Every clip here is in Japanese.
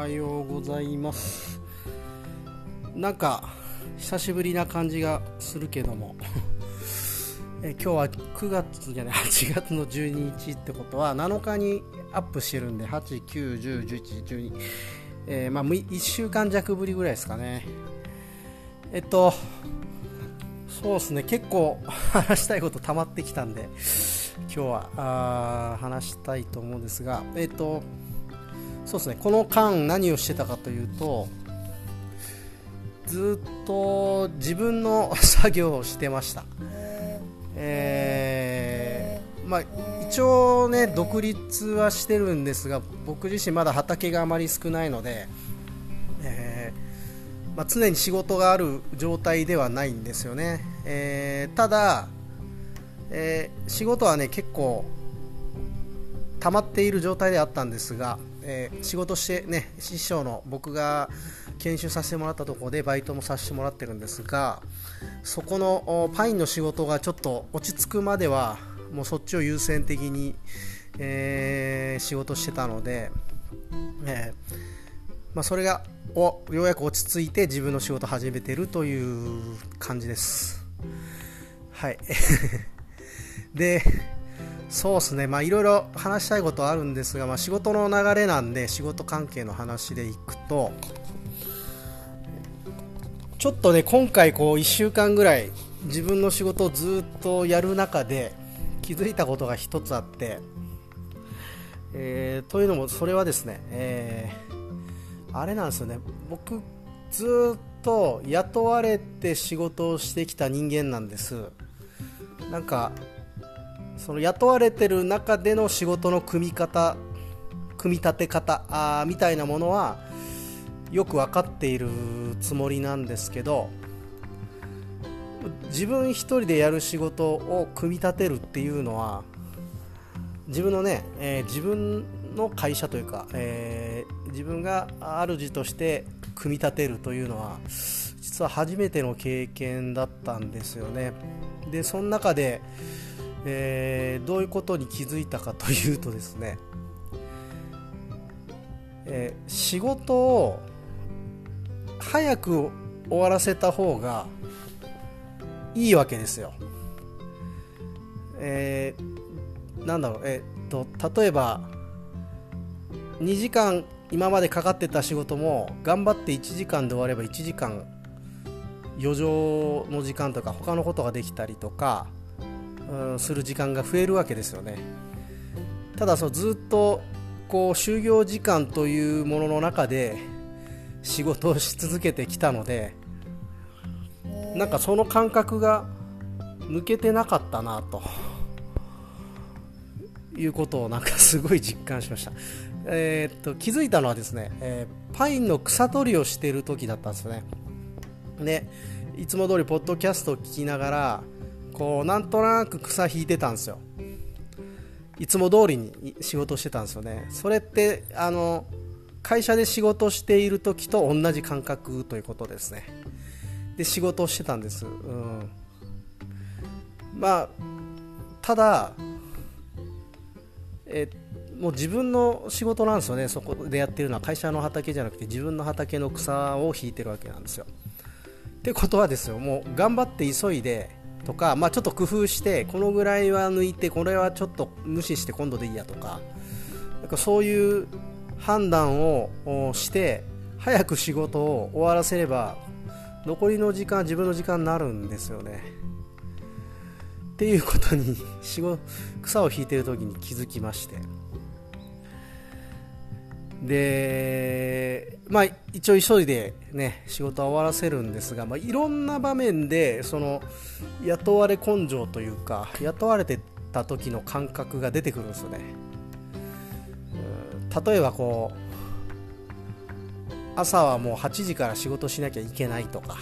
はようございます。なんか久しぶりな感じがするけども。え今日は9月じゃない 8月の12日ってことは7日にアップしてるんで8、9、10、11、12、えー、まあ、1週間弱ぶりぐらいですかね。えっとそうですね。結構 話したいこと溜まってきたんで今日はあ話したいと思うんですがえっとそうですね。この間何をしてたかというとずっと自分の作業をしてました、えー、まあ、一応ね独立はしてるんですが僕自身まだ畑があまり少ないので、えー、まあ、常に仕事がある状態ではないんですよね、えー、ただ、え仕事はね結構溜まっている状態であったんですがえー、仕事してね師匠の僕が研修させてもらったところでバイトもさせてもらってるんですがそこのパインの仕事がちょっと落ち着くまではもうそっちを優先的に、えー、仕事してたので、えー、まあ、それがおようやく落ち着いて自分の仕事始めてるという感じです。はい。でそうですね、まあいろいろ話したいことあるんですが、まあ、仕事の流れなんで仕事関係の話でいくとちょっとね今回こう1週間ぐらい自分の仕事をずっとやる中で気づいたことが1つあって、えー、というのもそれはですね、えー、あれなんですよね。僕ずっと雇われて仕事をしてきた人間なんです。なんかその雇われてる中での仕事の組み方組み立て方あみたいなものはよく分かっているつもりなんですけど自分一人でやる仕事を組み立てるっていうのは自分のね、えー、自分の会社というか、えー、自分が主として組み立てるというのは実は初めての経験だったんですよね。でその中でえー、どういうことに気づいたかというとですね、えー、仕事を早く終わらせた方がいいわけですよ。えー、なんだろう、え、っと例えば2時間今までかかってた仕事も頑張って1時間で終われば1時間余剰の時間とか他のことができたりとかする時間が増えるわけですよね。ただそのずっとこう就業時間というものの中で仕事をし続けてきたのでなんかその感覚が抜けてなかったなということをなんかすごい実感しました、えー、っと気づいたのはですね、えー、パインの草取りをしている時だったんですよね。でいつも通りポッドキャストを聞きながらこうなんとなく草引いてたんですよ。いつも通りに仕事してたんですよね。それってあの会社で仕事している時と同じ感覚ということですね。で仕事をしてたんです、うん、まあただえもう自分の仕事なんですよね。そこでやってるのは会社の畑じゃなくて自分の畑の草を引いてるわけなんですよ。ってことはですよ。もう頑張って急いでとか、まあ、ちょっと工夫してこのぐらいは抜いてこれはちょっと無視して今度でいいやとかなんかそういう判断をして早く仕事を終わらせれば残りの時間自分の時間になるんですよね。っていうことに仕事草を引いてる時に気づきまして。でまあ一応急いでね仕事は終わらせるんですが、まあ、いろんな場面でその雇われ根性というか雇われてた時の感覚が出てくるんですよね。例えばこう朝はもう8時から仕事しなきゃいけないとか。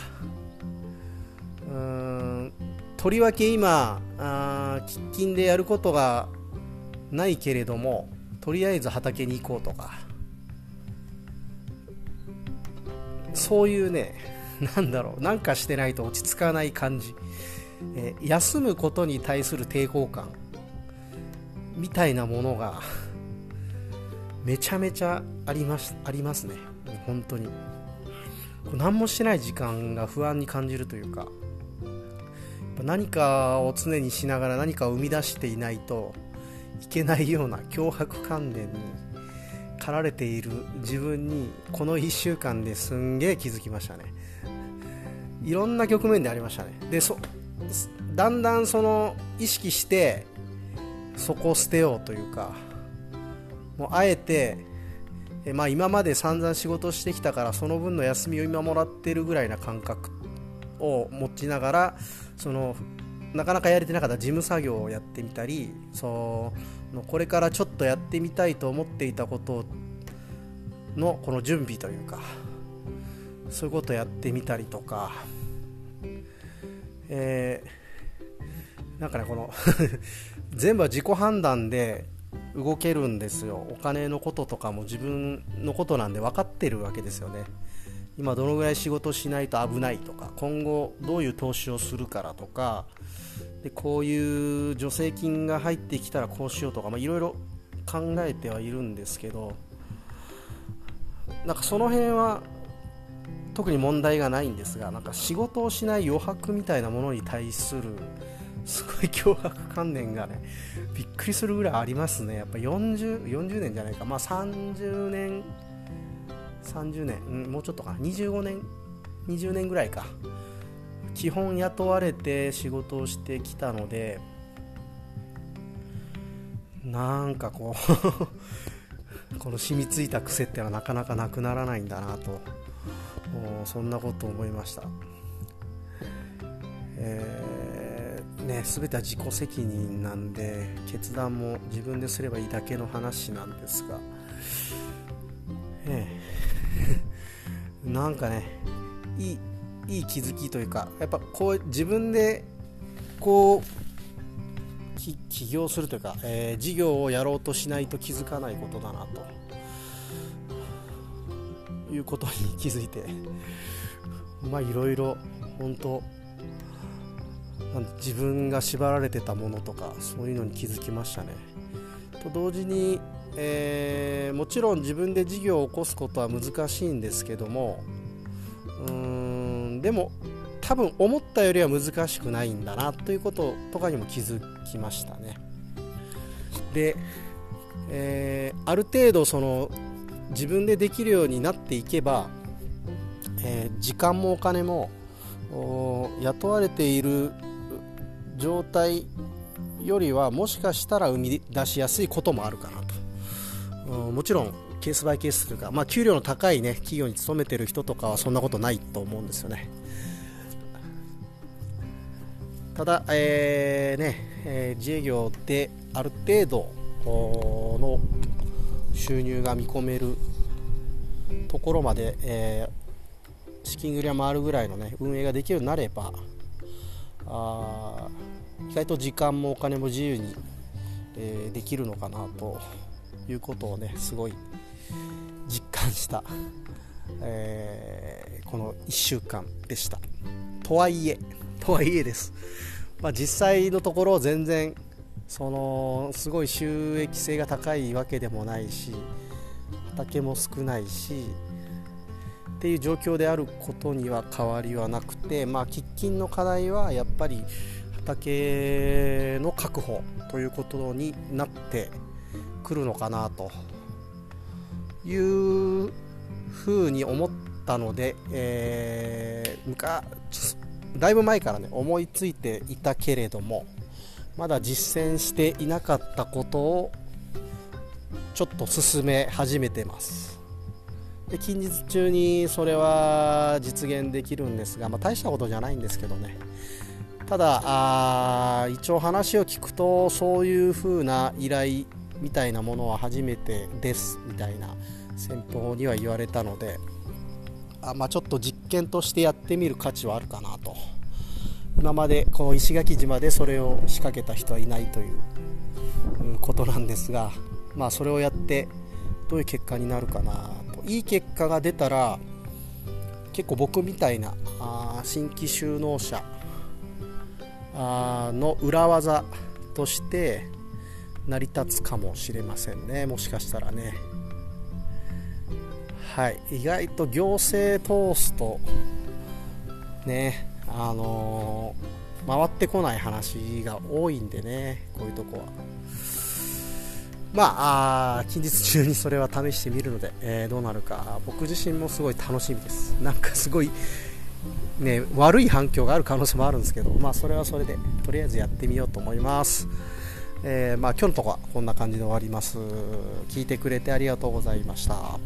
うんとりわけ今あ喫緊でやることがないけれどもとりあえず畑に行こうとか。そういうね、なんだろう、なんかしてないと落ち着かない感じ、えー、休むことに対する抵抗感。みたいなものが、めちゃめちゃありますありますね。本当に。何もしてない時間が不安に感じるというか何かを常にしながら何かを生み出していないといけないような脅迫観念に駆られている自分にこの1週間ですんげえ気づきましたね。いろんな局面でありましたね。でそだんだんその意識してそこを捨てようというかもうあえてえまあ、今まで散々仕事してきたからその分の休みを今もらってるぐらいな感覚を持ちながらそのなかなかやれてなかった事務作業をやってみたりそうこれからちょっとやってみたいと思っていたことのこの準備というかそういうことをやってみたりとか、えー、なんかねこの 全部は自己判断で動けるんですよ。お金のこととかも自分のことなんで分かってるわけですよね。今どのぐらい仕事しないと危ないとか今後どういう投資をするからとかでこういう助成金が入ってきたらこうしようとかいろいろ考えてはいるんですけどなんかその辺は特に問題がないんですがなんか仕事をしない余白みたいなものに対するすごい脅迫観念がねびっくりするぐらいありますね。やっぱ 40, 40年じゃないか。まあ30年30年、うん、もうちょっとか25年20年ぐらいか。基本雇われて仕事をしてきたのでなんかこう この染みついた癖ってのはなかなかなくならないんだなとそんなこと思いました、えー、ね、全ては自己責任なんで決断も自分ですればいいだけの話なんですが、ええ、なんかねいいいい気づきというかやっぱこう自分でこう起業するというか、えー、事業をやろうとしないと気づかないことだなということに気づいてまあいろいろ本当自分が縛られてたものとかそういうのに気づきましたね。と同時に、えー、もちろん自分で事業を起こすことは難しいんですけどもでも多分思ったよりは難しくないんだなということとかにも気づきましたね。で、えー、ある程度その自分でできるようになっていけば、えー、時間もお金も雇われている状態よりはもしかしたら生み出しやすいこともあるかなともちろんケースバイケースというか、まあ、給料の高い、ね、企業に勤めてる人とかはそんなことないと思うんですよね。ただ、えーねえー、自営業である程度の収入が見込めるところまで、えー、資金繰りが回るぐらいの、ね、運営ができるようになればあ意外と時間もお金も自由に、えー、できるのかなということをねすごい実感した、えー、この1週間でした。とはいえとはいえです、まあ、実際のところ全然そのすごい収益性が高いわけでもないし畑も少ないしっていう状況であることには変わりはなくて、まあ、喫緊の課題はやっぱり畑の確保ということになってくるのかなというふうに思ったので、えー、だいぶ前からね思いついていたけれどもまだ実践していなかったことをちょっと進め始めてます。で近日中にそれは実現できるんですが、まあ、大したことじゃないんですけどね。ただあ一応話を聞くとそういう風な依頼みたいなものは初めてですみたいな先方には言われたのであ、まあ、ちょっと実験としてやってみる価値はあるかなと。今までこの石垣島でそれを仕掛けた人はいないということなんですが、まあ、それをやってどういう結果になるかなと。いい結果が出たら結構僕みたいなあ新規就農者あの裏技として成り立つかもしれませんね。もしかしたらね。はい、意外と行政通すとねあのー、回ってこない話が多いんでねこういうとこはまああ近日中にそれは試してみるので、えー、どうなるか僕自身もすごい楽しみですなんかすごいね、悪い反響がある可能性もあるんですけど、まあ、それはそれでとりあえずやってみようと思います。えー、まあ、今日のとこはこんな感じで終わります。聞いてくれてありがとうございました。